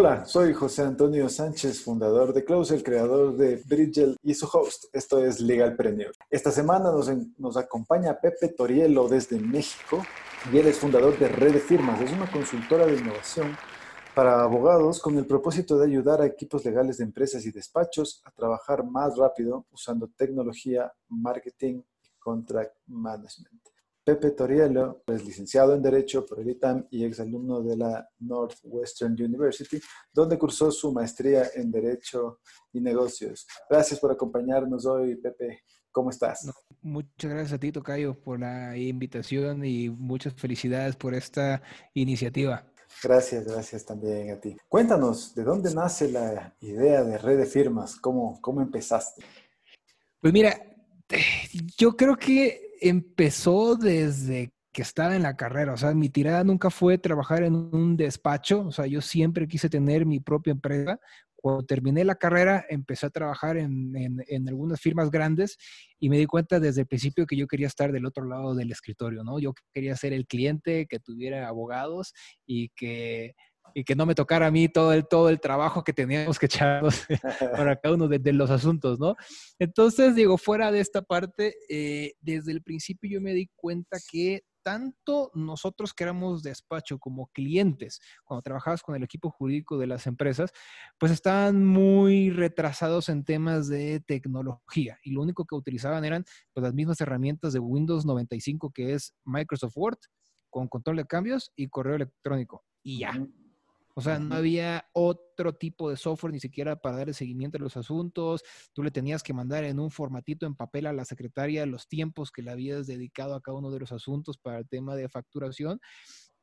Hola, soy José Antonio Sánchez, fundador de Close, el creador de Bridgel y su host. Esto es Legalpreneur. Esta semana nos, nos acompaña Pepe Torielo desde México y él es fundador de Red de Firmas. Es una consultora de innovación para abogados con el propósito de ayudar a equipos legales de empresas y despachos a trabajar más rápido usando tecnología, marketing y contract management. Pepe Torielo es licenciado en Derecho por el ITAM y exalumno de la Northwestern University, donde cursó su maestría en Derecho y Negocios. Gracias por acompañarnos hoy, Pepe. ¿Cómo estás? muchas gracias a ti, Tocayo, por la invitación y muchas felicidades por esta iniciativa. Gracias, gracias también a ti. Cuéntanos, ¿de dónde nace la idea de red de firmas? ¿Cómo, cómo empezaste? Pues mira, yo creo que empezó desde que estaba en la carrera. O sea, mi tirada nunca fue trabajar en un despacho. O sea, yo siempre quise tener mi propia empresa. Cuando terminé la carrera, empecé a trabajar en, en, algunas firmas grandes y me di cuenta desde el principio que yo quería estar del otro lado del escritorio, ¿no? Yo quería ser el cliente que tuviera abogados y que y que no me tocara a mí todo el, todo el trabajo que teníamos que echarnos para cada uno de, los asuntos, ¿no? Entonces, digo, fuera de esta parte, eh, desde el principio yo me di cuenta que tanto nosotros que éramos despacho como clientes, cuando trabajabas con el equipo jurídico de las empresas, pues estaban muy retrasados en temas de tecnología y lo único que utilizaban eran pues, las mismas herramientas de Windows 95 que es Microsoft Word con control de cambios y correo electrónico y ya. O sea, no había otro tipo de software ni siquiera para dar el seguimiento a los asuntos. Tú le tenías que mandar en un formatito en papel a la secretaria los tiempos que le habías dedicado a cada uno de los asuntos para el tema de facturación.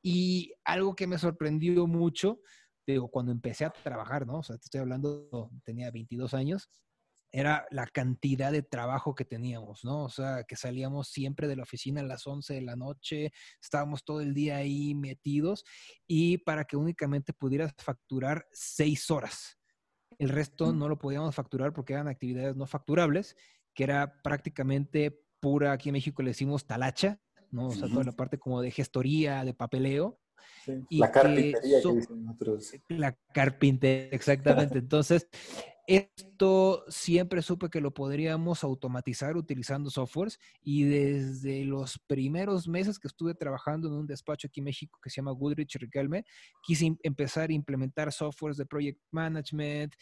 Y algo que me sorprendió mucho, digo, cuando empecé a trabajar, ¿no? O sea, te estoy hablando, tenía 22 años, era la cantidad de trabajo que teníamos, ¿no? O sea, que salíamos siempre de la oficina a las 11 de la noche, estábamos todo el día ahí metidos y para que únicamente pudieras facturar seis horas. El resto no lo podíamos facturar porque eran actividades no facturables, que era prácticamente pura, aquí en México le decimos talacha, ¿no? O sea, toda la parte como de gestoría, de papeleo. la carpintería que, dicen otros. La carpintería, exactamente. Entonces, esto siempre supe que lo podríamos automatizar utilizando softwares y desde los primeros meses que estuve trabajando en un despacho aquí en México que se llama Goodrich Riquelme, quise empezar a implementar softwares de project management,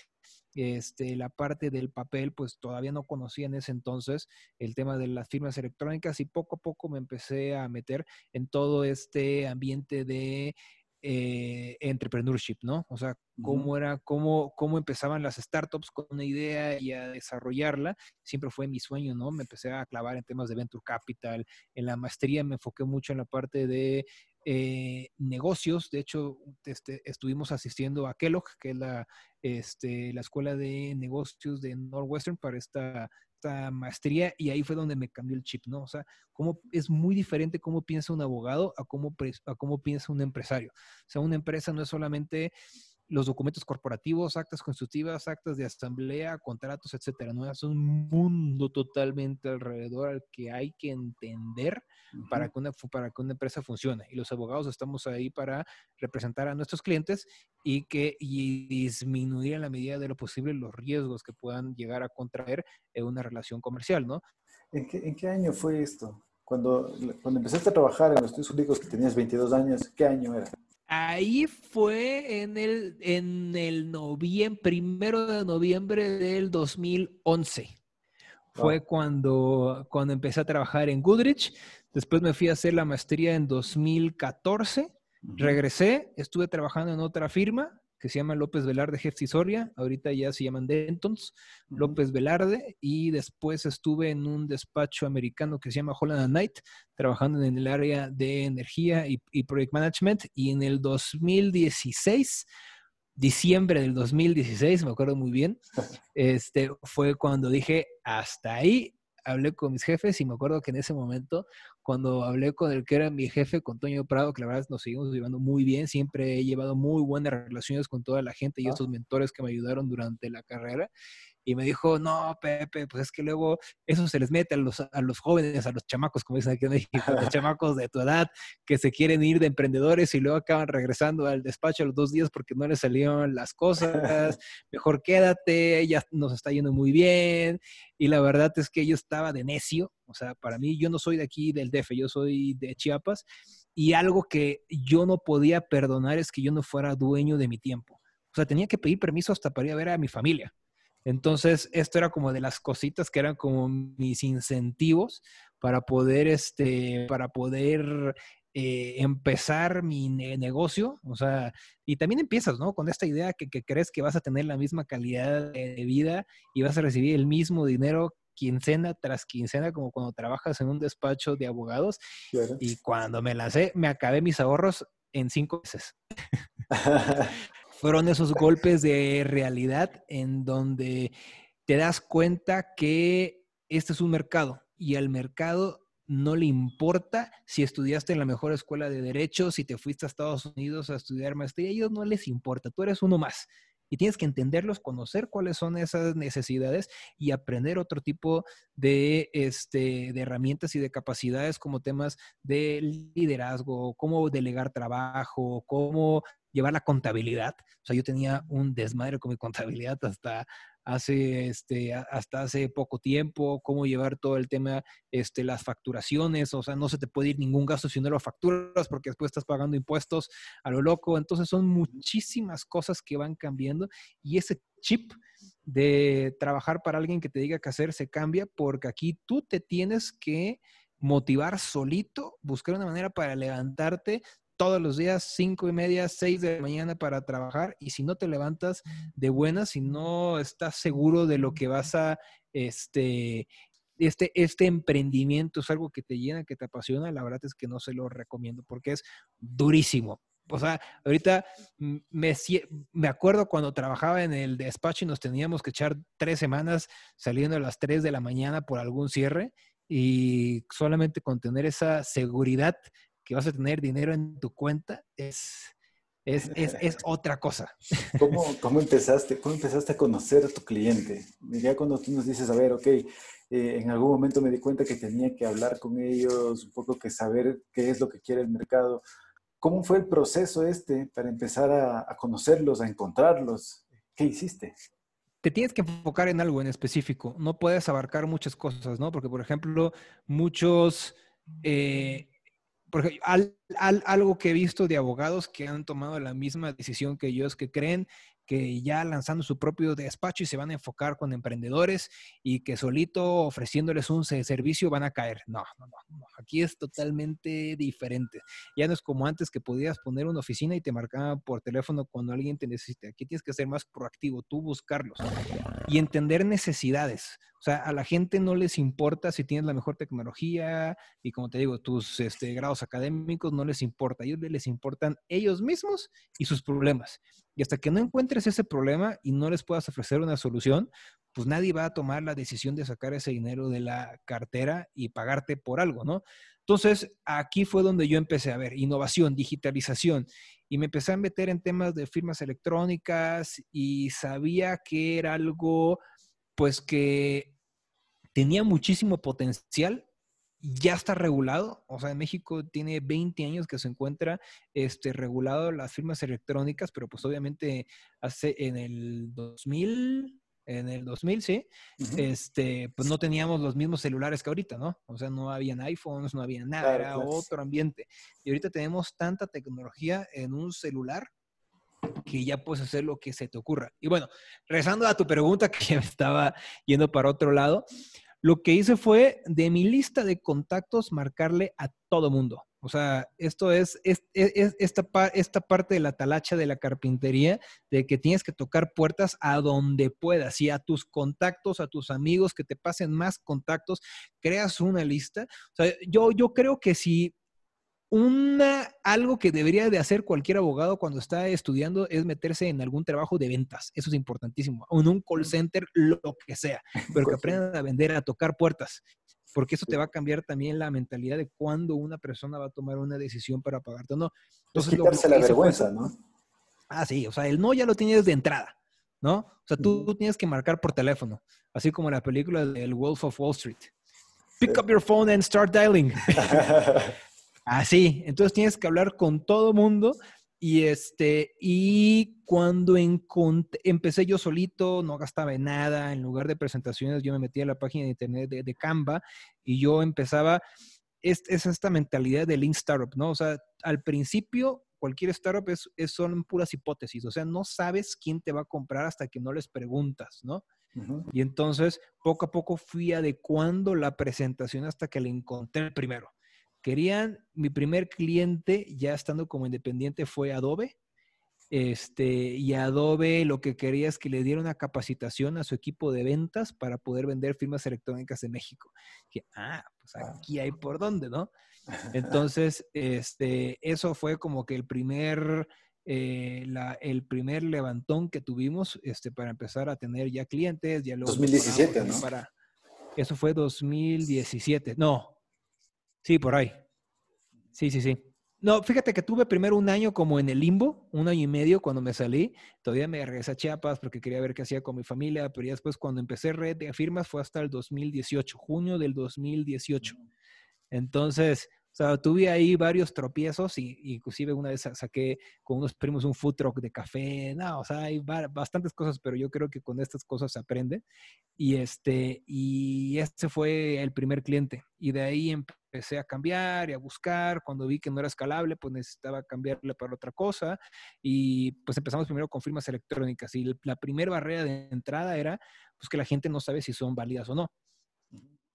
este, la parte del papel, pues todavía no conocía en ese entonces el tema de las firmas electrónicas y poco a poco me empecé a meter en todo este ambiente de eh, entrepreneurship, ¿no? O sea, cómo era, cómo, cómo empezaban las startups con una idea y a desarrollarla. Siempre fue mi sueño, ¿no? Me empecé a clavar en temas de venture capital. En la maestría me enfoqué mucho en la parte de eh, negocios. De hecho, este, estuvimos asistiendo a Kellogg, que es la, este, la escuela de negocios de Northwestern para esta maestría y ahí fue donde me cambió el chip, ¿no? O sea, cómo es muy diferente cómo piensa un abogado a cómo, a cómo piensa un empresario. O sea, una empresa no es solamente los documentos corporativos, actas constitutivas, actas de asamblea, contratos, etcétera. ¿no? Es un mundo totalmente alrededor al que hay que entender para, que una, para que una empresa funcione. Y los abogados estamos ahí para representar a nuestros clientes y, que, y disminuir en la medida de lo posible los riesgos que puedan llegar a contraer en una relación comercial, ¿no? ¿En qué, en qué año fue esto? Cuando, cuando empezaste a trabajar en los Estados Unidos que tenías 22 años, ¿qué año era? Ahí fue en el, en el noviembre, primero de noviembre del 2011. Fue cuando, cuando empecé a trabajar en Goodrich. Después me fui a hacer la maestría en 2014. Regresé, estuve trabajando en otra firma que se llama López Velarde Jeff Soria, ahorita ya se llaman Dentons, López Velarde, y después estuve en un despacho americano que se llama Holland Knight, trabajando en el área de energía y, y project management, y en el 2016 diciembre del 2016, me acuerdo muy bien, este, fue cuando dije, hasta ahí, hablé con mis jefes y me acuerdo que en ese momento cuando hablé con el que era mi jefe, con Toño Prado, que la verdad nos seguimos llevando muy bien, siempre he llevado muy buenas relaciones con toda la gente y ah. estos mentores que me ayudaron durante la carrera y me dijo, no, Pepe, pues es que luego eso se les mete a los, a los jóvenes, a los chamacos, como dicen aquí en México, a los chamacos de tu edad que se quieren ir de emprendedores y luego acaban regresando al despacho a los dos días porque no les salieron las cosas, mejor quédate, ya nos está yendo muy bien. Y la verdad es que yo estaba de necio, o sea, para mí yo no soy de aquí del DF, yo soy de Chiapas y algo que yo no podía perdonar es que yo no fuera dueño de mi tiempo. O sea, tenía que pedir permiso hasta para ir a ver a mi familia. Entonces, esto era como de las cositas que eran como mis incentivos para poder, este, para poder eh, empezar mi negocio, o sea, y también empiezas, ¿no? Con esta idea que, crees que vas a tener la misma calidad de vida y vas a recibir el mismo dinero quincena tras quincena, como cuando trabajas en un despacho de abogados. Y cuando me lancé, me acabé mis ahorros en cinco meses. fueron esos golpes de realidad en donde te das cuenta que este es un mercado y al mercado no le importa si estudiaste en la mejor escuela de derecho, si te fuiste a Estados Unidos a estudiar maestría, a ellos no les importa, tú eres uno más. Y tienes que entenderlos, conocer cuáles son esas necesidades y aprender otro tipo de, este, de herramientas y de capacidades como temas de liderazgo, cómo delegar trabajo, cómo llevar la contabilidad. O sea, yo tenía un desmadre con mi contabilidad hasta hace, este, hasta hace poco tiempo, cómo llevar todo el tema, este, las facturaciones, o sea, no se te puede ir ningún gasto si no lo facturas porque después estás pagando impuestos a lo loco. Entonces son muchísimas cosas que van cambiando y ese chip de trabajar para alguien que te diga qué hacer se cambia porque aquí tú te tienes que motivar solito, buscar una manera para levantarte, todos los días, cinco y media, seis de la mañana para trabajar. Y si no te levantas de buenas, si no estás seguro de lo que vas a, este, este, este emprendimiento es algo que te llena, que te apasiona, la verdad es que no se lo recomiendo porque es durísimo. O sea, ahorita me, me acuerdo cuando trabajaba en el despacho y nos teníamos que echar tres semanas saliendo a las tres de la mañana por algún cierre y solamente con tener esa seguridad que vas a tener dinero en tu cuenta es, es, es, es otra cosa. ¿Cómo, ¿Cómo, empezaste, ¿Cómo empezaste a conocer a tu cliente? Ya cuando tú nos dices, a ver, ok, eh, en algún momento me di cuenta que tenía que hablar con ellos, un poco que saber qué es lo que quiere el mercado. ¿Cómo fue el proceso este para empezar a, a conocerlos, a encontrarlos? ¿Qué hiciste? te tienes que enfocar en algo en específico. No puedes abarcar muchas cosas, ¿no? Porque, por ejemplo, muchos eh, porque algo que he visto de abogados que han tomado la misma decisión que ellos, que creen que ya lanzando su propio despacho y se van a enfocar con emprendedores y que solito ofreciéndoles un servicio van a caer. No, no, no, Aquí es totalmente diferente. Ya no es como antes que podías poner una oficina y te marcaban por teléfono cuando alguien te necesita. Aquí tienes que ser más proactivo, tú buscarlos y entender necesidades. O sea, a la gente no les importa si tienes la mejor tecnología y como te digo, tus este, grados académicos no les importa. A ellos les importan ellos mismos y sus problemas. Y hasta que no encuentres ese problema y no les puedas ofrecer una solución, pues nadie va a tomar la decisión de sacar ese dinero de la cartera y pagarte por algo, ¿no? Entonces, aquí fue donde yo empecé a ver innovación, digitalización, y me empecé a meter en temas de firmas electrónicas y sabía que era algo, pues que tenía muchísimo potencial, ya está regulado, o sea, en México tiene 20 años que se encuentra este, regulado las firmas electrónicas, pero pues obviamente hace en el 2000, en el 2000, sí, este, pues no teníamos los mismos celulares que ahorita, ¿no? O sea, no habían iPhones, no había nada, era otro ambiente. Y ahorita tenemos tanta tecnología en un celular que ya puedes hacer lo que se te ocurra. Y bueno, regresando a tu pregunta, que ya me estaba yendo para otro lado, lo que hice fue de mi lista de contactos marcarle a todo mundo. O sea, esto es, es, esta, esta, parte de la talacha de la carpintería, de que tienes que tocar puertas a donde puedas y a tus contactos, a tus amigos, que te pasen más contactos, creas una lista. O sea, yo, yo creo que si una, algo que debería de hacer cualquier abogado cuando está estudiando es meterse en algún trabajo de ventas. Eso es importantísimo. O en un call center, lo que sea. Pero que aprendan a vender, a tocar puertas. porque eso te va a cambiar también la mentalidad de cuándo una persona va a tomar una decisión para pagarte o no. Entonces, es quitarse la vergüenza, ¿no? Ah, sí, o sea, el no ya lo tienes de entrada, ¿no? O sea, tú, tienes que marcar por teléfono, así como en la película del Wolf of Wall Street. Pick up your phone and start dialing. Así, entonces tienes que hablar con todo mundo y este, y cuando empecé yo solito, no gastaba en nada, en lugar de presentaciones, yo me metía a la página de internet de, Canva y yo empezaba, es, esta mentalidad de Lean Startup, ¿no? O sea, al principio cualquier startup es, son puras hipótesis, o sea, no sabes quién te va a comprar hasta que no les preguntas, ¿no? Y entonces, poco a poco fui adecuando la presentación hasta que le encontré primero. Querían, mi primer cliente, ya estando como independiente, fue Adobe. Este, y Adobe lo que quería es que le diera una capacitación a su equipo de ventas para poder vender firmas electrónicas en México. Que, ah, pues ah. aquí hay por dónde, ¿no? Entonces, este, eso fue como que el primer, eh, la, el primer levantón que tuvimos este, para empezar a tener ya clientes. Ya 2017, ¿no? Para, eso fue 2017. No, Sí, por ahí. Sí, sí, sí. No, fíjate que tuve primero un año como en el limbo, un año y medio cuando me salí. Todavía me regresé a Chiapas porque quería ver qué hacía con mi familia, pero ya después cuando empecé red de firmas fue hasta el 2018, junio del 2018. Entonces, o sea, tuve ahí varios tropiezos y, inclusive una vez saqué con unos primos un food truck de café. No, o sea, hay bastantes cosas, pero yo creo que con estas cosas se aprende. Y este, y este fue el primer cliente. Y de ahí empecé a cambiar y a buscar. Cuando vi que no era escalable, pues necesitaba cambiarle para otra cosa. Y pues empezamos primero con firmas electrónicas. Y la primera barrera de entrada era pues que la gente no sabe si son válidas o no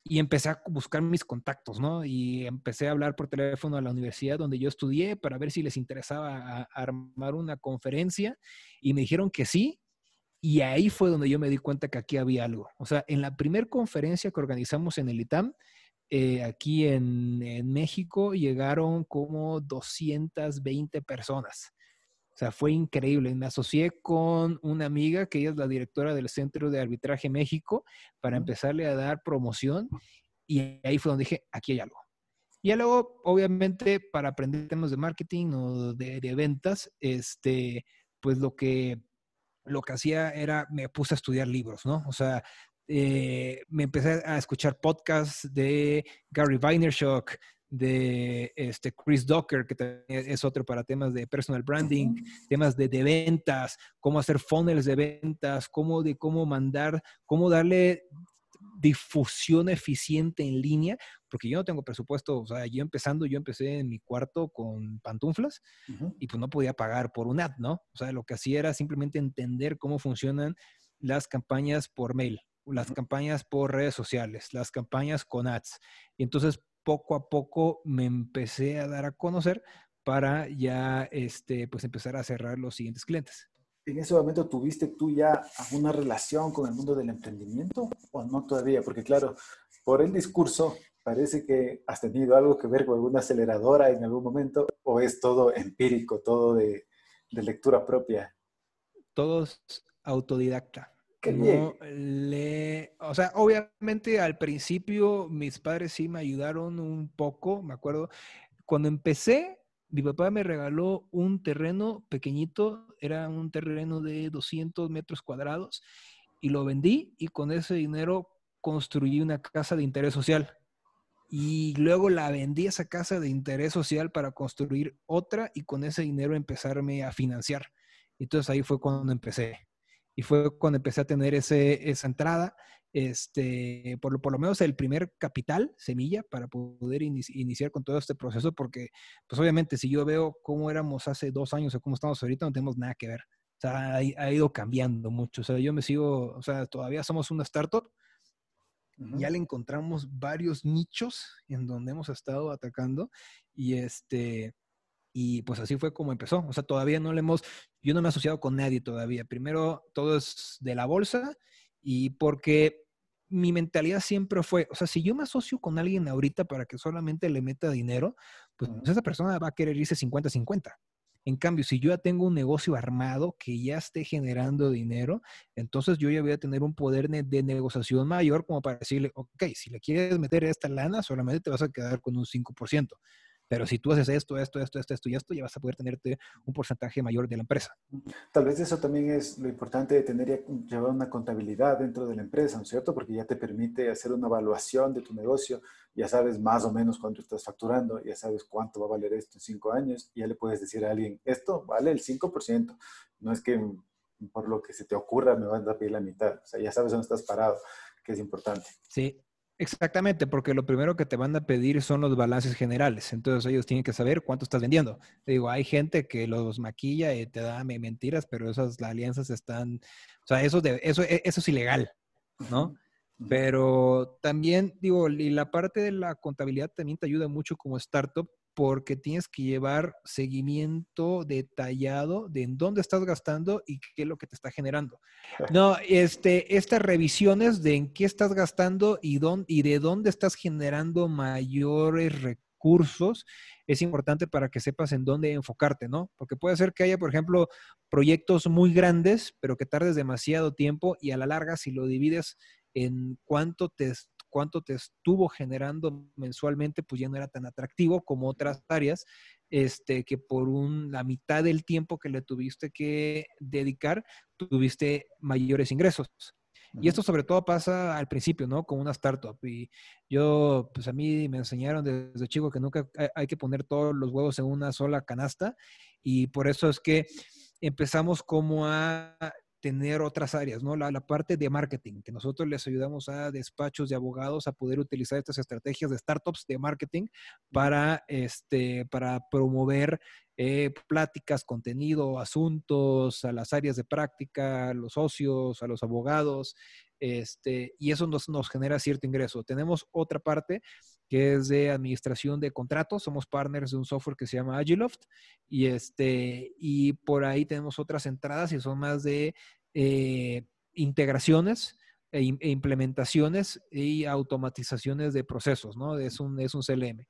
y empecé a buscar mis contactos, ¿no? Y empecé a hablar por teléfono a la universidad donde yo estudié para ver si les interesaba armar una conferencia y me dijeron que sí. Y ahí fue donde yo me di cuenta que aquí había algo. O sea, en la primera conferencia que organizamos en el ITAM, eh, aquí en, México, llegaron como 220 personas. O sea, fue increíble. Me asocié con una amiga que ella es la directora del Centro de Arbitraje México para empezarle a dar promoción y ahí fue donde dije, aquí hay algo. Y luego, obviamente, para aprender temas de marketing o de, ventas, este, pues lo que, lo que hacía era, me puse a estudiar libros, ¿no? O sea, eh, me empecé a escuchar podcasts de Gary Vaynerchuk, de este Chris Docker, que es otro para temas de personal branding, temas de, ventas, cómo hacer funnels de ventas, cómo, de cómo mandar, cómo darle difusión eficiente en línea, porque yo no tengo presupuesto, o sea, yo empezando, yo empecé en mi cuarto con pantuflas y pues no podía pagar por un ad, ¿no? O sea, lo que hacía era simplemente entender cómo funcionan las campañas por mail, las campañas por redes sociales, las campañas con ads. Y entonces poco a poco me empecé a dar a conocer para ya este, pues empezar a cerrar los siguientes clientes. ¿En ese momento tuviste tú ya alguna relación con el mundo del emprendimiento o no todavía? Porque claro, por el discurso parece que has tenido algo que ver con alguna aceleradora en algún momento o es todo empírico, todo de, de lectura propia. Todos autodidacta no le, o sea, obviamente al principio mis padres sí me ayudaron un poco, me acuerdo, cuando empecé, mi papá me regaló un terreno pequeñito, era un terreno de 200 metros cuadrados y lo vendí y con ese dinero construí una casa de interés social. Y luego la vendí esa casa de interés social para construir otra y con ese dinero empezarme a financiar. Entonces ahí fue cuando empecé y fue cuando empecé a tener ese, esa entrada, este, por, lo, por lo menos el primer capital, semilla, para poder iniciar con todo este proceso, porque pues obviamente si yo veo cómo éramos hace dos años o cómo estamos ahorita, no tenemos nada que ver. O sea, ha, ido cambiando mucho. O sea, yo me sigo, o sea, todavía somos una startup. Ya le encontramos varios nichos en donde hemos estado atacando y este, y pues así fue como empezó. O sea, todavía no le hemos, yo no me he asociado con nadie todavía. Primero, todo es de la bolsa y porque mi mentalidad siempre fue, o sea, si yo me asocio con alguien ahorita para que solamente le meta dinero, pues esa persona va a querer irse 50-50. En cambio, si yo ya tengo un negocio armado que ya esté generando dinero, entonces yo ya voy a tener un poder de negociación mayor como para decirle, ok, si le quieres meter esta lana, solamente te vas a quedar con un 5%. Pero si tú haces esto, esto, esto, esto, esto y esto, ya vas a poder tenerte un porcentaje mayor de la empresa. Tal vez eso también es lo importante de tener llevar una contabilidad dentro de la empresa, ¿no es cierto? Porque ya te permite hacer una evaluación de tu negocio, ya sabes más o menos cuánto estás facturando, ya sabes cuánto va a valer esto en cinco años, y ya le puedes decir a alguien, esto vale el 5%, no es que por lo que se te ocurra me vas a pedir la mitad, o sea, ya sabes dónde estás parado, que es importante. Sí, Exactamente, porque lo primero que te van a pedir son los balances generales. Entonces ellos tienen que saber cuánto estás vendiendo. Te digo, hay gente que los maquilla y te da mentiras, pero esas alianzas están, o sea, eso, de, eso, e, eso es ilegal, ¿no? Pero también, digo, y la parte de la contabilidad también te ayuda mucho como startup porque tienes que llevar seguimiento detallado de en dónde estás gastando y qué es lo que te está generando. No, este, estas revisiones de en qué estás gastando y, dónde, y de dónde estás generando mayores recursos es importante para que sepas en dónde enfocarte, ¿no? Porque puede ser que haya, por ejemplo, proyectos muy grandes, pero que tardes demasiado tiempo y a la larga, si lo divides en cuánto te, cuánto te estuvo generando mensualmente, pues ya no era tan atractivo como otras áreas, este, que por un, la mitad del tiempo que le tuviste que dedicar, tuviste mayores ingresos. Y esto sobre todo pasa al principio, ¿no? Con una startup. Y yo, pues a mí me enseñaron desde chico que nunca hay que poner todos los huevos en una sola canasta. Y por eso es que empezamos como a tener otras áreas, ¿no? La, parte de marketing, que nosotros les ayudamos a despachos de abogados a poder utilizar estas estrategias de startups de marketing para, este, para promover eh, pláticas, contenido, asuntos a las áreas de práctica, a los socios, a los abogados, este, y eso nos, nos genera cierto ingreso. Tenemos otra parte que es de administración de contratos. Somos partners de un software que se llama Agiloft y, este, y por ahí tenemos otras entradas y son más de eh, integraciones e, e, implementaciones y automatizaciones de procesos, ¿no? Es un, es un CLM.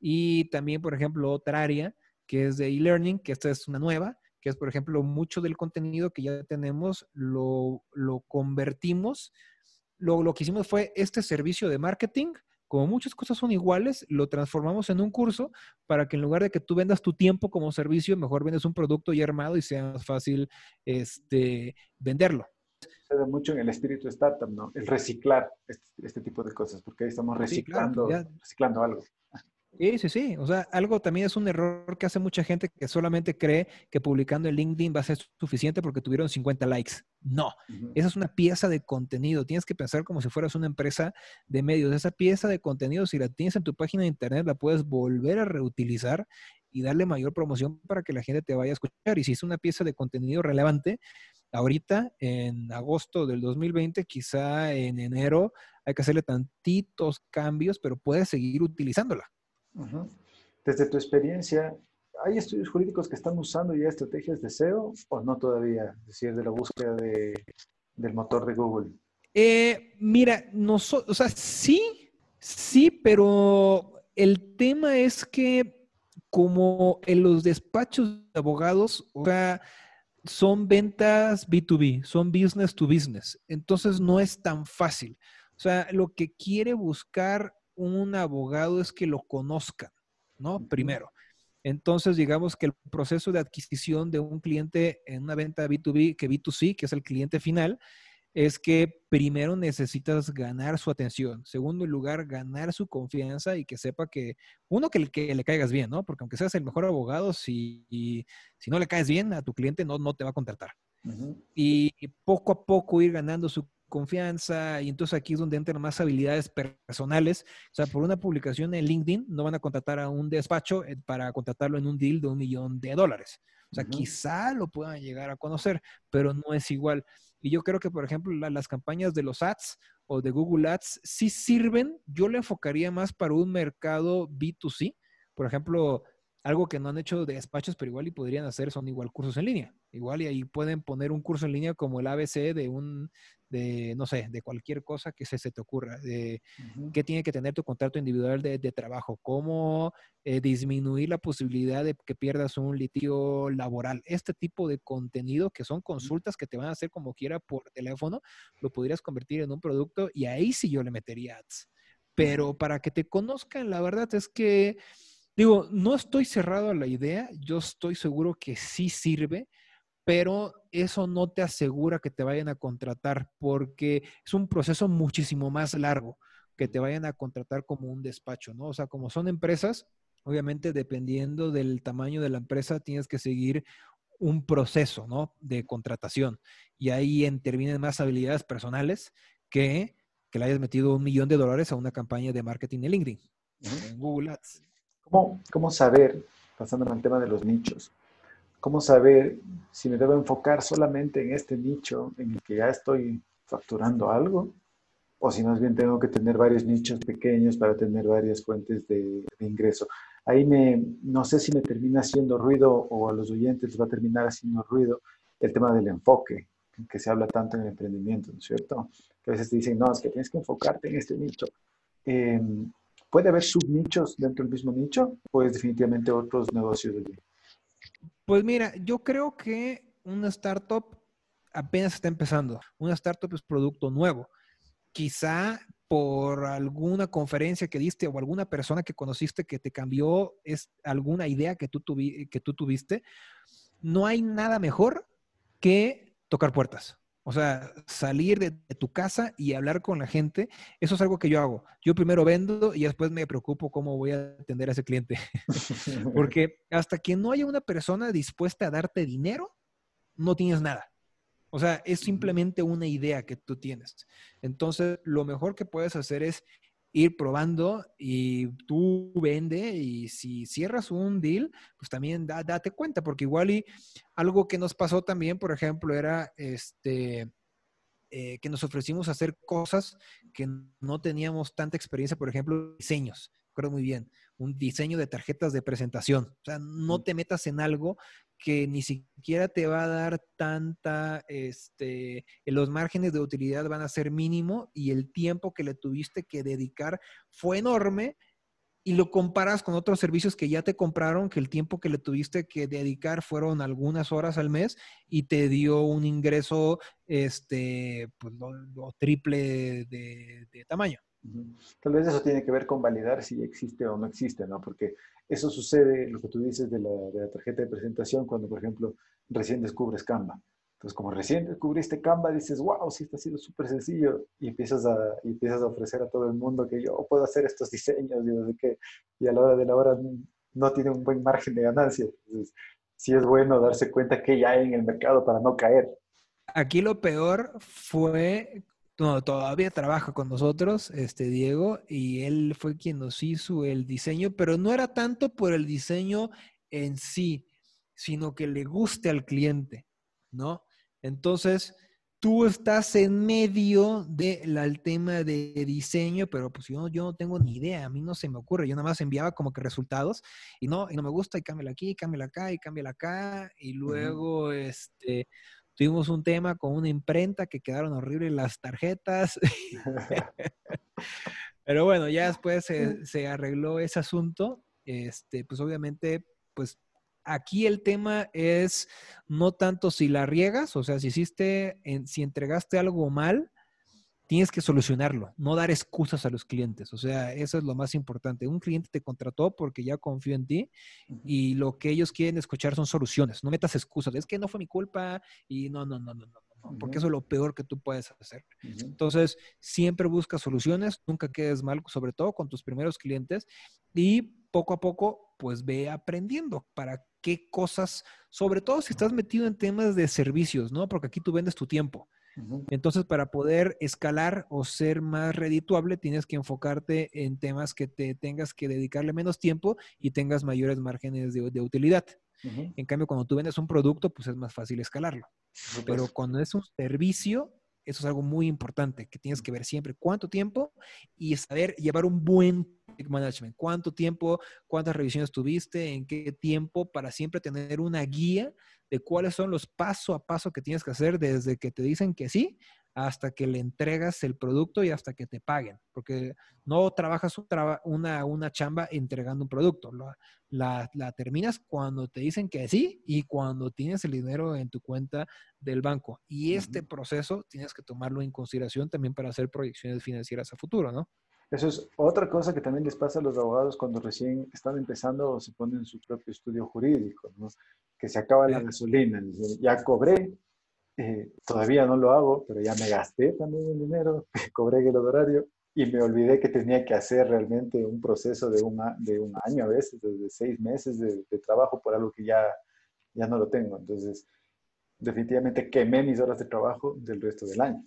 Y también, por ejemplo, otra área que es de e-learning, que esta es una nueva, que es, por ejemplo, mucho del contenido que ya tenemos lo, lo convertimos. Lo, lo que hicimos fue este servicio de marketing como muchas cosas son iguales, lo transformamos en un curso para que en lugar de que tú vendas tu tiempo como servicio, mejor vendes un producto ya armado y sea más fácil este, venderlo. Se da mucho en el espíritu startup, ¿no? El reciclar este, este tipo de cosas, porque ahí estamos reciclando, reciclando algo. Sí, sí, sí. O sea, algo también es un error que hace mucha gente que solamente cree que publicando en LinkedIn va a ser suficiente porque tuvieron 50 likes. No, esa es una pieza de contenido. Tienes que pensar como si fueras una empresa de medios. Esa pieza de contenido, si la tienes en tu página de internet, la puedes volver a reutilizar y darle mayor promoción para que la gente te vaya a escuchar. Y si es una pieza de contenido relevante, ahorita en agosto del 2020, quizá en enero, hay que hacerle tantitos cambios, pero puedes seguir utilizándola. Desde tu experiencia, ¿hay estudios jurídicos que están usando ya estrategias de SEO o no todavía? Es decir, de la búsqueda del motor de Google. Eh, mira, o sea, sí, sí, pero el tema es que como en los despachos de abogados, o sea, son ventas B2B, son business to business. Entonces no es tan fácil. O sea, lo que quiere buscar un abogado es que lo conozcan, ¿no? Primero. Entonces, digamos que el proceso de adquisición de un cliente en una venta B2B que B2C, que es el cliente final, es que primero necesitas ganar su atención. Segundo lugar, ganar su confianza y que sepa que, uno, que, que le caigas bien, ¿no? Porque aunque seas el mejor abogado, si, si no le caes bien a tu cliente, no, no te va a contratar. y, poco a poco ir ganando su confianza y entonces aquí es donde entran más habilidades personales. O sea, por una publicación en LinkedIn no van a contratar a un despacho eh, para contratarlo en un deal de un millón de dólares. O sea, quizá lo puedan llegar a conocer, pero no es igual. Y yo creo que, por ejemplo, las campañas de los ads o de Google Ads sí sirven. Yo le enfocaría más para un mercado B2C. Por ejemplo, algo que no han hecho de despachos, pero igual y podrían hacer son igual cursos en línea. Igual y ahí pueden poner un curso en línea como el ABC de un, de, no sé, de cualquier cosa que se, se te ocurra, de qué tiene que tener tu contrato individual de, de trabajo, cómo eh, disminuir la posibilidad de que pierdas un litio laboral. Este tipo de contenido que son consultas que te van a hacer como quiera por teléfono, lo podrías convertir en un producto y ahí sí yo le metería ads. Pero para que te conozcan, la verdad es que Digo, no estoy cerrado a la idea, yo estoy seguro que sí sirve, pero eso no te asegura que te vayan a contratar porque es un proceso muchísimo más largo que te vayan a contratar como un despacho, ¿no? O sea, como son empresas, obviamente dependiendo del tamaño de la empresa, tienes que seguir un proceso, ¿no? De contratación. Y ahí intervienen más habilidades personales que que le hayas metido un millón de dólares a una campaña de marketing en LinkedIn, en Google Ads. ¿Cómo, ¿Cómo saber, pasando al tema de los nichos, cómo saber si me debo enfocar solamente en este nicho en el que ya estoy facturando algo? O si más bien tengo que tener varios nichos pequeños para tener varias fuentes de, ingreso. Ahí me, no sé si me termina haciendo ruido o a los oyentes les va a terminar haciendo ruido el tema del enfoque, que se habla tanto en el emprendimiento, ¿no es cierto? Que a veces te dicen, no, es que tienes que enfocarte en este nicho. Eh, ¿Puede haber subnichos dentro del mismo nicho o es definitivamente otros negocios? Pues mira, yo creo que una startup apenas está empezando. Una startup es producto nuevo. Quizá por alguna conferencia que diste o alguna persona que conociste que te cambió es alguna idea que tú tuviste, no hay nada mejor que tocar puertas. O sea, salir de, tu casa y hablar con la gente, eso es algo que yo hago. Yo primero vendo y después me preocupo cómo voy a atender a ese cliente. Porque hasta que no haya una persona dispuesta a darte dinero, no tienes nada. O sea, es simplemente una idea que tú tienes. Entonces, lo mejor que puedes hacer es ir probando y tú vende y si cierras un deal, pues también date cuenta, porque igual y algo que nos pasó también, por ejemplo, era este, eh, que nos ofrecimos hacer cosas que no teníamos tanta experiencia, por ejemplo, diseños, recuerdo muy bien, un diseño de tarjetas de presentación. O sea, no te metas en algo que ni siquiera te va a dar tanta, este, los márgenes de utilidad van a ser mínimo y el tiempo que le tuviste que dedicar fue enorme y lo comparas con otros servicios que ya te compraron, que el tiempo que le tuviste que dedicar fueron algunas horas al mes y te dio un ingreso, este, pues, lo, triple de, de tamaño. Tal vez eso tiene que ver con validar si existe o no existe, ¿no? Porque eso sucede, lo que tú dices de la, tarjeta de presentación, cuando, por ejemplo, recién descubres Canva. Entonces, como recién descubriste Canva, dices, wow, sí, está siendo súper sencillo. Y empiezas, a, y empiezas a ofrecer a todo el mundo que yo puedo hacer estos diseños y sé qué. Y a la hora de la hora no tiene un buen margen de ganancia. Entonces, sí es bueno darse cuenta que ya hay en el mercado para no caer. Aquí lo peor fue no, todavía trabaja con nosotros, este Diego, y él fue quien nos hizo el diseño, pero no era tanto por el diseño en sí, sino que le guste al cliente, ¿no? Entonces, tú estás en medio del tema de diseño, pero pues yo, yo no tengo ni idea, a mí no se me ocurre, yo nada más enviaba como que resultados y no, y no me gusta y cámbiala aquí, cámbiala acá y cámbiala acá y luego, este, Tuvimos un tema con una imprenta que quedaron horribles las tarjetas. Pero bueno, ya después se, arregló ese asunto. Este, pues obviamente, pues aquí el tema es no tanto si la riegas, o sea, si hiciste, si entregaste algo mal, tienes que solucionarlo, no dar excusas a los clientes. O sea, eso es lo más importante. Un cliente te contrató porque ya confió en ti y lo que ellos quieren escuchar son soluciones. No metas excusas. Es que no fue mi culpa y no, no, no, no, no, porque eso es lo peor que tú puedes hacer. Entonces, siempre busca soluciones, nunca quedes mal, sobre todo con tus primeros clientes y poco a poco, pues ve aprendiendo para qué cosas, sobre todo si estás metido en temas de servicios, ¿no? Porque aquí tú vendes tu tiempo. Entonces, para poder escalar o ser más redituable, tienes que enfocarte en temas que te tengas que dedicarle menos tiempo y tengas mayores márgenes de, utilidad. En cambio, cuando tú vendes un producto, pues es más fácil escalarlo. Pero cuando es un servicio, Eso es algo muy importante que tienes que ver siempre. ¿Cuánto tiempo? Y saber llevar un buen management. ¿Cuánto tiempo? ¿Cuántas revisiones tuviste? ¿En qué tiempo? Para siempre tener una guía de cuáles son los paso a paso que tienes que hacer desde que te dicen que sí hasta que le entregas el producto y hasta que te paguen, porque no trabajas una, una chamba entregando un producto, la, la, terminas cuando te dicen que sí y cuando tienes el dinero en tu cuenta del banco. Y este proceso tienes que tomarlo en consideración también para hacer proyecciones financieras a futuro, ¿no? Eso es otra cosa que también les pasa a los abogados cuando recién están empezando o se ponen su propio estudio jurídico, ¿no? que se acaba la gasolina. Ya cobré, eh, todavía no lo hago, pero ya me gasté también el dinero, cobré el horario y me olvidé que tenía que hacer realmente un proceso de, una, de un año a veces, de seis meses de, trabajo por algo que ya, ya no lo tengo. Entonces, definitivamente quemé mis horas de trabajo del resto del año.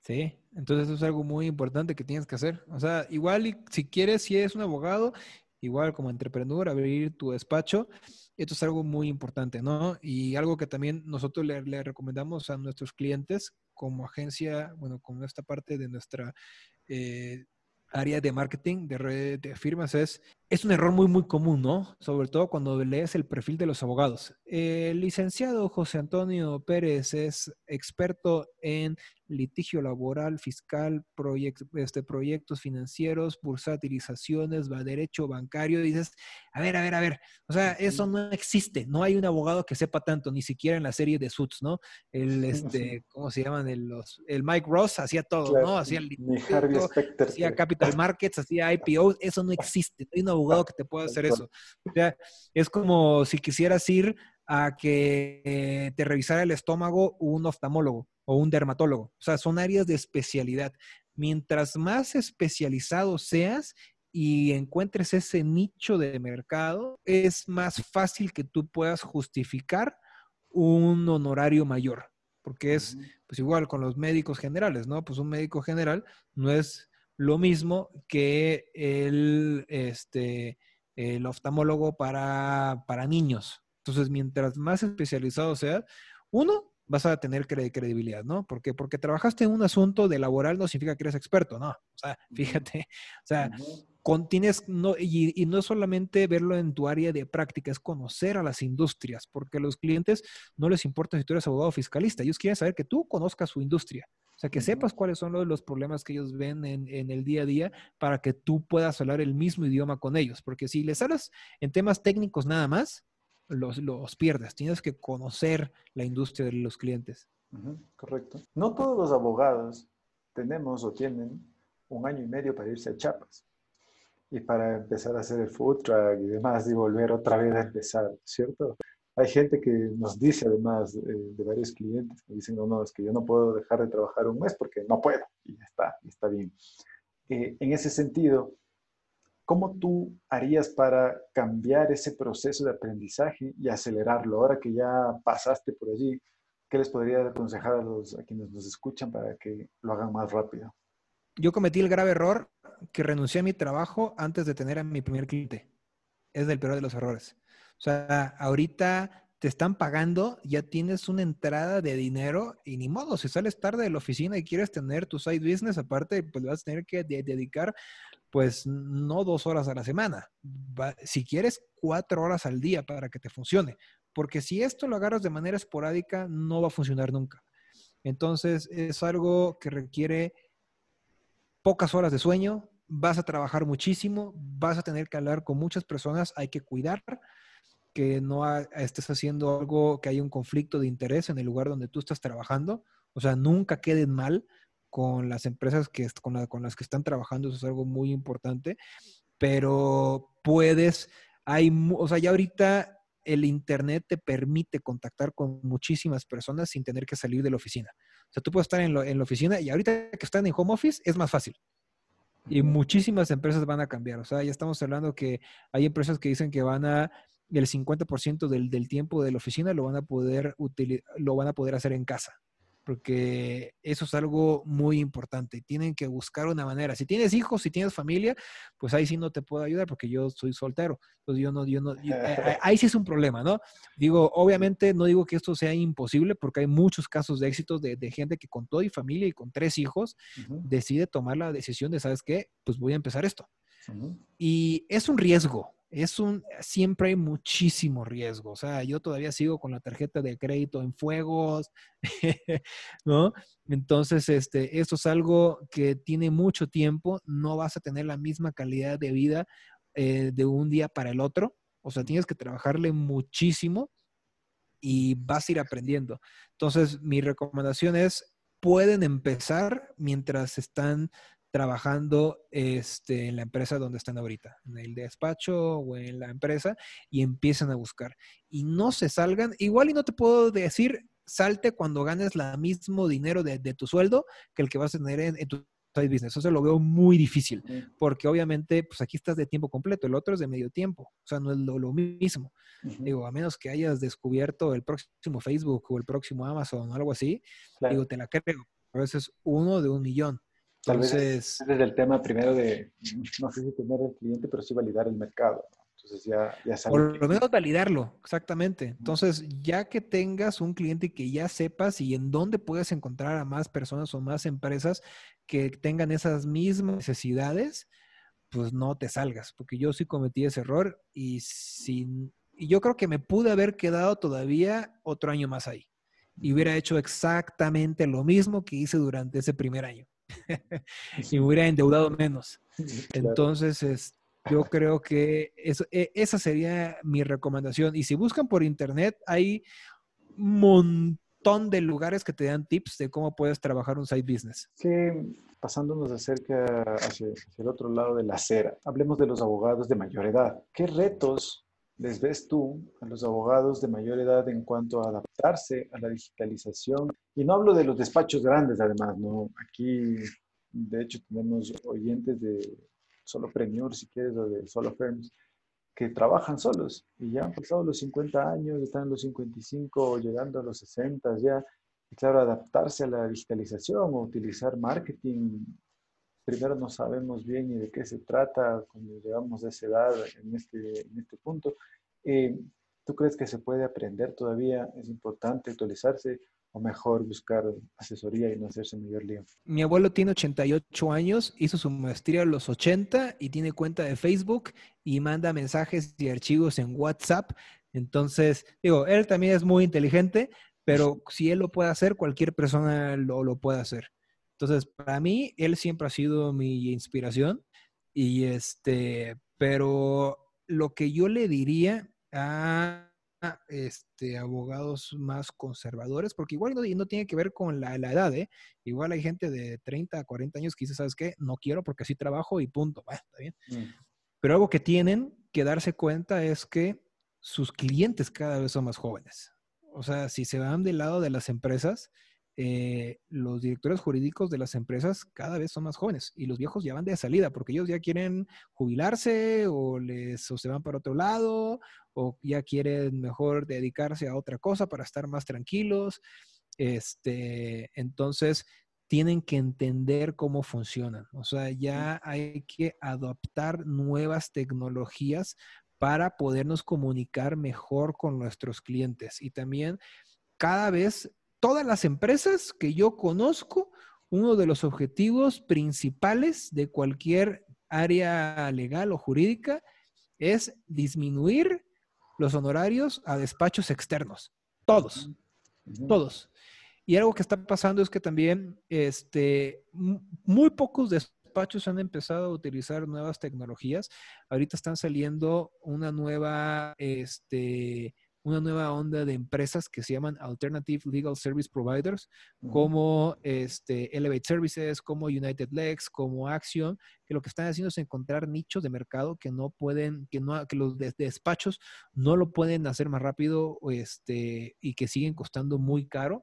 Sí, entonces eso es algo muy importante que tienes que hacer. O sea, igual si quieres, si eres un abogado, igual como emprendedor, abrir tu despacho, esto es algo muy importante, ¿no? Y algo que también nosotros le, recomendamos a nuestros clientes como agencia, bueno, como esta parte de nuestra eh, área de marketing de red de firmas es, es un error muy, muy común, ¿no? Sobre todo cuando lees el perfil de los abogados. El licenciado José Antonio Pérez es experto en litigio laboral, fiscal, este, proyectos financieros, bursatilizaciones, va derecho bancario. Y dices, a ver, a ver, a ver. O sea, eso no existe. No hay un abogado que sepa tanto, ni siquiera en la serie de Suits, ¿no? El, este, ¿cómo se llaman? El, los, el Mike Ross hacía todo, ¿no? Hacía el litigio, hacía capital markets, hacía IPOs. Eso no existe. No hay un abogado que te pueda hacer eso. O sea, es como si quisieras ir a que te revisara el estómago un oftalmólogo o un dermatólogo. O sea, son áreas de especialidad. Mientras más especializado seas y encuentres ese nicho de mercado, es más fácil que tú puedas justificar un honorario mayor. Porque es, pues igual con los médicos generales, ¿no? Pues un médico general no es lo mismo que el, este, el oftalmólogo para, para niños. Entonces, mientras más especializado sea, uno, vas a tener credibilidad, ¿no? Porque porque trabajaste en un asunto de laboral no significa que eres experto, no. O sea, fíjate, o sea, tienes, no, y, y, no solamente verlo en tu área de práctica, es conocer a las industrias, porque a los clientes no les importa si tú eres abogado o fiscalista, ellos quieren saber que tú conozcas su industria, o sea, que sepas cuáles son los, los problemas que ellos ven en, en, el día a día para que tú puedas hablar el mismo idioma con ellos, porque si les hablas en temas técnicos nada más, los, los pierdes. Tienes que conocer la industria de los clientes. correcto. No todos los abogados tenemos o tienen un año y medio para irse a Chiapas y para empezar a hacer el food truck y demás y volver otra vez a empezar, ¿cierto? Hay gente que nos dice además eh, de varios clientes que dicen, no, no, es que yo no puedo dejar de trabajar un mes porque no puedo y ya está, y está bien. Eh, en ese sentido, ¿Cómo tú harías para cambiar ese proceso de aprendizaje y acelerarlo? Ahora que ya pasaste por allí, ¿qué les podría aconsejar a, los, a quienes nos escuchan para que lo hagan más rápido? Yo cometí el grave error que renuncié a mi trabajo antes de tener a mi primer cliente. Es del peor de los errores. O sea, ahorita te están pagando, ya tienes una entrada de dinero y ni modo, si sales tarde de la oficina y quieres tener tu side business, aparte, pues vas a tener que dedicar pues no dos horas a la semana, si quieres cuatro horas al día para que te funcione, porque si esto lo agarras de manera esporádica, no va a funcionar nunca. Entonces es algo que requiere pocas horas de sueño, vas a trabajar muchísimo, vas a tener que hablar con muchas personas, hay que cuidar que no estés haciendo algo que haya un conflicto de interés en el lugar donde tú estás trabajando, o sea, nunca queden mal, con las empresas que, con, con las que están trabajando, eso es algo muy importante, pero puedes, hay, o sea, ya ahorita el Internet te permite contactar con muchísimas personas sin tener que salir de la oficina. O sea, tú puedes estar en, en la oficina y ahorita que están en home office es más fácil. Y muchísimas empresas van a cambiar. O sea, ya estamos hablando que hay empresas que dicen que van a, el 50% del, del tiempo de la oficina lo van a poder lo van a poder hacer en casa. Porque eso es algo muy importante. Tienen que buscar una manera. Si tienes hijos, si tienes familia, pues ahí sí no te puedo ayudar porque yo soy soltero. Entonces yo no, yo no, ahí sí es un problema, ¿no? Digo, obviamente no digo que esto sea imposible porque hay muchos casos de éxitos de, gente que con todo y familia y con tres hijos decide tomar la decisión de, ¿sabes qué? Pues voy a empezar esto. Y es un riesgo, es un, siempre hay muchísimo riesgo. O sea, yo todavía sigo con la tarjeta de crédito en fuegos, ¿no? Entonces, este, esto es algo que tiene mucho tiempo, no vas a tener la misma calidad de vida eh, de un día para el otro. O sea, tienes que trabajarle muchísimo y vas a ir aprendiendo. Entonces, mi recomendación es, pueden empezar mientras están trabajando este, en la empresa donde están ahorita, en el despacho o en la empresa, y empiezan a buscar. Y no se salgan, igual y no te puedo decir, salte cuando ganes el mismo dinero de, tu sueldo que el que vas a tener en, tu side business. Eso lo veo muy difícil, porque obviamente, pues aquí estás de tiempo completo, el otro es de medio tiempo, o sea, no es lo, mismo. Digo, a menos que hayas descubierto el próximo Facebook o el próximo Amazon o algo así, digo, te la creo, a veces uno de un millón. Tal vez es desde el tema primero de, no sé si tener el cliente, pero sí validar el mercado. Entonces ya, ya Por lo menos validarlo, exactamente. Entonces, ya que tengas un cliente y que ya sepas y en dónde puedes encontrar a más personas o más empresas que tengan esas mismas necesidades, pues no te salgas, porque yo sí cometí ese error y, sin, y yo creo que me pude haber quedado todavía otro año más ahí y hubiera hecho exactamente lo mismo que hice durante ese primer año. y me hubiera endeudado menos. Entonces, es, yo creo que eso, e, esa sería mi recomendación. Y si buscan por internet, hay un montón de lugares que te dan tips de cómo puedes trabajar un side business. Sí, pasándonos acerca hacia, hacia el otro lado de la acera, hablemos de los abogados de mayor edad. ¿Qué retos les ves tú a los abogados de mayor edad en cuanto a adaptarse a la digitalización? Y no hablo de los despachos grandes, además, ¿no? Aquí, de hecho, tenemos oyentes de solopreneurs, si quieres, o de solo firms, que trabajan solos y ya han pasado los 50 años, están en los 55 o llegando a los 60 ya. Y claro, adaptarse a la digitalización o utilizar marketing primero no sabemos bien ni de qué se trata cuando llegamos a esa edad en este, en este punto. Eh, ¿Tú crees que se puede aprender todavía? ¿Es importante actualizarse o mejor buscar asesoría y no hacerse mayor lío? Mi abuelo tiene 88 años, hizo su maestría a los 80 y tiene cuenta de Facebook y manda mensajes y archivos en WhatsApp. Entonces, digo, él también es muy inteligente, pero si él lo puede hacer, cualquier persona lo, lo puede hacer. Entonces, para mí, él siempre ha sido mi inspiración. Y este, pero lo que yo le diría a este, abogados más conservadores, porque igual no, no tiene que ver con la, edad, ¿eh? Igual hay gente de 30 a 40 años que dice, ¿sabes qué? No quiero porque así trabajo y punto. está bien. Mm. Pero algo que tienen que darse cuenta es que sus clientes cada vez son más jóvenes. O sea, si se van del lado de las empresas, eh, los directores jurídicos de las empresas cada vez son más jóvenes y los viejos ya van de salida porque ellos ya quieren jubilarse o, les, se van para otro lado o ya quieren mejor dedicarse a otra cosa para estar más tranquilos. Este, entonces, tienen que entender cómo funcionan. O sea, ya hay que adoptar nuevas tecnologías para podernos comunicar mejor con nuestros clientes. Y también cada vez todas las empresas que yo conozco, uno de los objetivos principales de cualquier área legal o jurídica es disminuir los honorarios a despachos externos. Todos, todos. Y algo que está pasando es que también este, muy pocos despachos han empezado a utilizar nuevas tecnologías. Ahorita están saliendo una nueva este, una nueva onda de empresas que se llaman Alternative Legal Service Providers, como este, Elevate Services, como United Legs, como Action, que lo que están haciendo es encontrar nichos de mercado que no pueden, que no, que los despachos no lo pueden hacer más rápido este, y que siguen costando muy caro.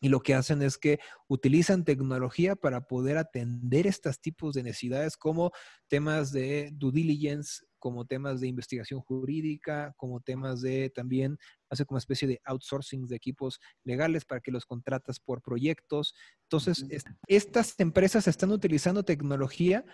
Y lo que hacen es que utilizan tecnología para poder atender estos tipos de necesidades como temas de due diligence, como temas de investigación jurídica, como temas de también hace como especie de outsourcing de equipos legales para que los contratas por proyectos. Entonces, estas empresas están utilizando tecnología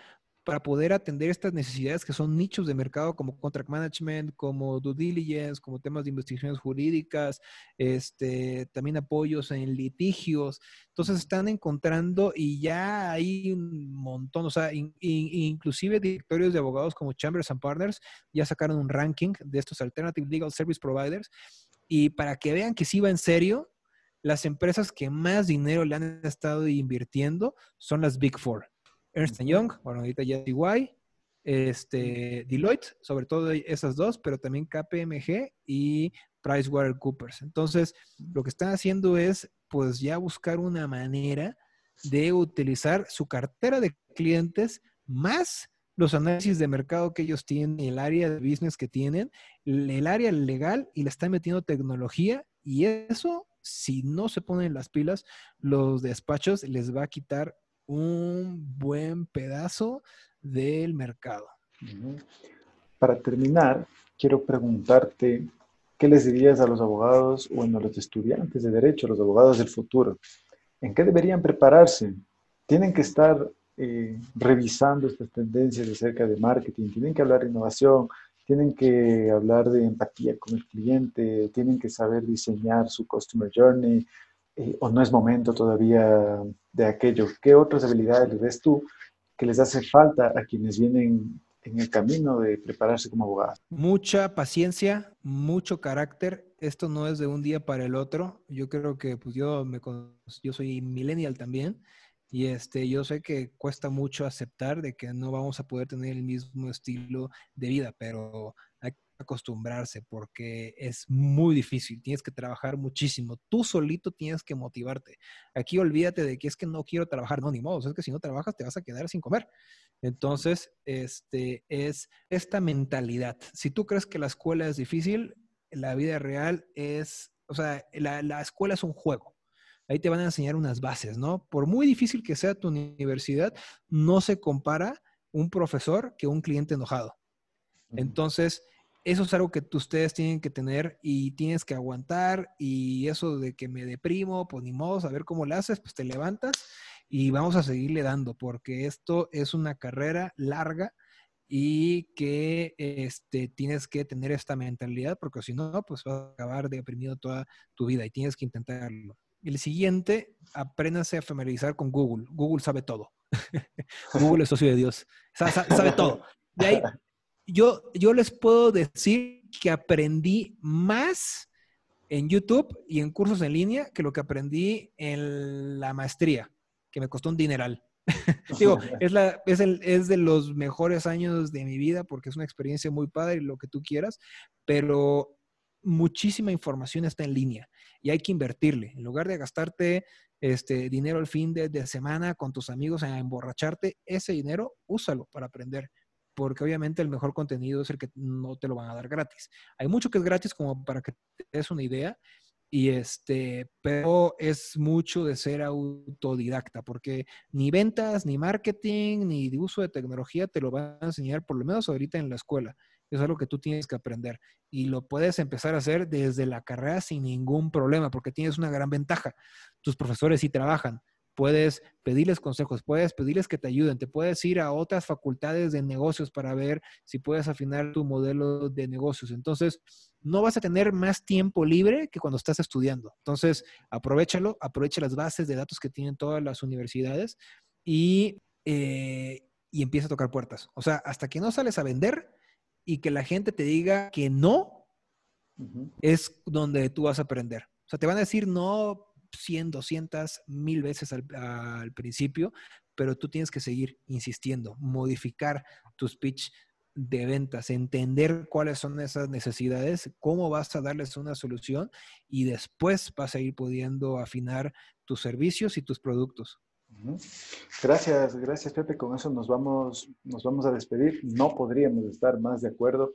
para poder atender estas necesidades que son nichos de mercado como contract management, como due diligence, como temas de investigaciones jurídicas, este, también apoyos en litigios. Entonces están encontrando y ya hay un montón, o sea, inclusive directorios de abogados como Chambers and Partners ya sacaron un ranking de estos Alternative Legal Service Providers y para que vean que sí va en serio, las empresas que más dinero le han estado invirtiendo son las Big Four. Ernst Young, bueno, ahorita ya igual, este, Deloitte, sobre todo esas dos, pero también KPMG y PricewaterhouseCoopers. Entonces, lo que están haciendo es, pues, ya buscar una manera de utilizar su cartera de clientes más los análisis de mercado que ellos tienen, el área de business que tienen, el área legal y le están metiendo tecnología y eso, si no se ponen las pilas, los despachos les va a quitar un buen pedazo del mercado. Para terminar, quiero preguntarte, ¿qué les dirías a los abogados, bueno, a los estudiantes de derecho, a los abogados del futuro? ¿En qué deberían prepararse? ¿Tienen que estar eh, revisando estas tendencias acerca de marketing? ¿Tienen que hablar de innovación? ¿Tienen que hablar de empatía con el cliente? ¿Tienen que saber diseñar su customer journey? Eh, o no es momento todavía de aquello? ¿Qué otras habilidades le ves tú que les hace falta a quienes vienen en el camino de prepararse como abogados? Mucha paciencia, mucho carácter. Esto no es de un día para el otro. Yo creo que pues yo me yo soy millennial también y este yo sé que cuesta mucho aceptar de que no vamos a poder tener el mismo estilo de vida, pero acostumbrarse porque es muy difícil, tienes que trabajar muchísimo, tú solito tienes que motivarte. Aquí olvídate de que es que no quiero trabajar, no, ni modo, es que si no trabajas te vas a quedar sin comer. Entonces, este es esta mentalidad. Si tú crees que la escuela es difícil, la vida real es, o sea, la, la escuela es un juego. Ahí te van a enseñar unas bases, ¿no? Por muy difícil que sea tu universidad, no se compara un profesor que un cliente enojado. Entonces, eso es algo que ustedes tienen que tener y tienes que aguantar y eso de que me deprimo, pues ni modo, a ver cómo lo haces, pues te levantas y vamos a seguirle dando porque esto es una carrera larga y que este, tienes que tener esta mentalidad porque si no, pues vas a acabar deprimido toda tu vida y tienes que intentarlo. El siguiente, apréndase a familiarizar con Google. Google sabe todo. Google es socio de Dios. Sabe, todo. De ahí, yo, yo les puedo decir que aprendí más en YouTube y en cursos en línea que lo que aprendí en la maestría, que me costó un dineral. Digo, es, la, es, el, es de los mejores años de mi vida porque es una experiencia muy padre y lo que tú quieras, pero muchísima información está en línea y hay que invertirle. En lugar de gastarte este dinero al fin de, de semana con tus amigos a emborracharte, ese dinero úsalo para aprender porque obviamente el mejor contenido es el que no te lo van a dar gratis. Hay mucho que es gratis como para que te des una idea, y este, pero es mucho de ser autodidacta, porque ni ventas, ni marketing, ni uso de tecnología te lo van a enseñar, por lo menos ahorita en la escuela. Es algo que tú tienes que aprender y lo puedes empezar a hacer desde la carrera sin ningún problema, porque tienes una gran ventaja. Tus profesores sí trabajan puedes pedirles consejos, puedes pedirles que te ayuden, te puedes ir a otras facultades de negocios para ver si puedes afinar tu modelo de negocios. Entonces, no vas a tener más tiempo libre que cuando estás estudiando. Entonces, aprovechalo, aprovecha las bases de datos que tienen todas las universidades y, eh, y empieza a tocar puertas. O sea, hasta que no sales a vender y que la gente te diga que no, es donde tú vas a aprender. O sea, te van a decir no 100, 200, mil veces al, principio, pero tú tienes que seguir insistiendo, modificar tu speech de ventas, entender cuáles son esas necesidades, cómo vas a darles una solución y después vas a ir pudiendo afinar tus servicios y tus productos. Gracias, gracias Pepe. Con eso nos vamos, nos vamos a despedir. No podríamos estar más de acuerdo.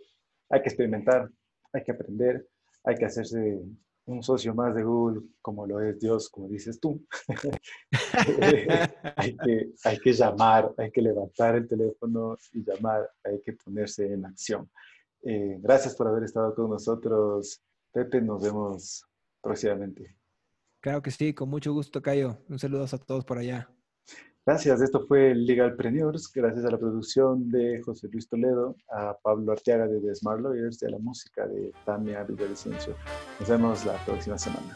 Hay que experimentar, hay que aprender, hay que hacerse un socio más de Google, como lo es Dios, como dices tú, hay, que, hay que llamar, hay que levantar el teléfono y llamar, hay que ponerse en acción. Eh, gracias por haber estado con nosotros, Pepe. Nos vemos próximamente. Claro que sí, con mucho gusto, Cayo. Un saludo a todos por allá. Gracias, esto fue Legalpreneurs, gracias a la producción de José Luis Toledo, a Pablo Arteaga de The Smart Lawyers y a la música de Tamia Villavicencio. Nos vemos la próxima semana.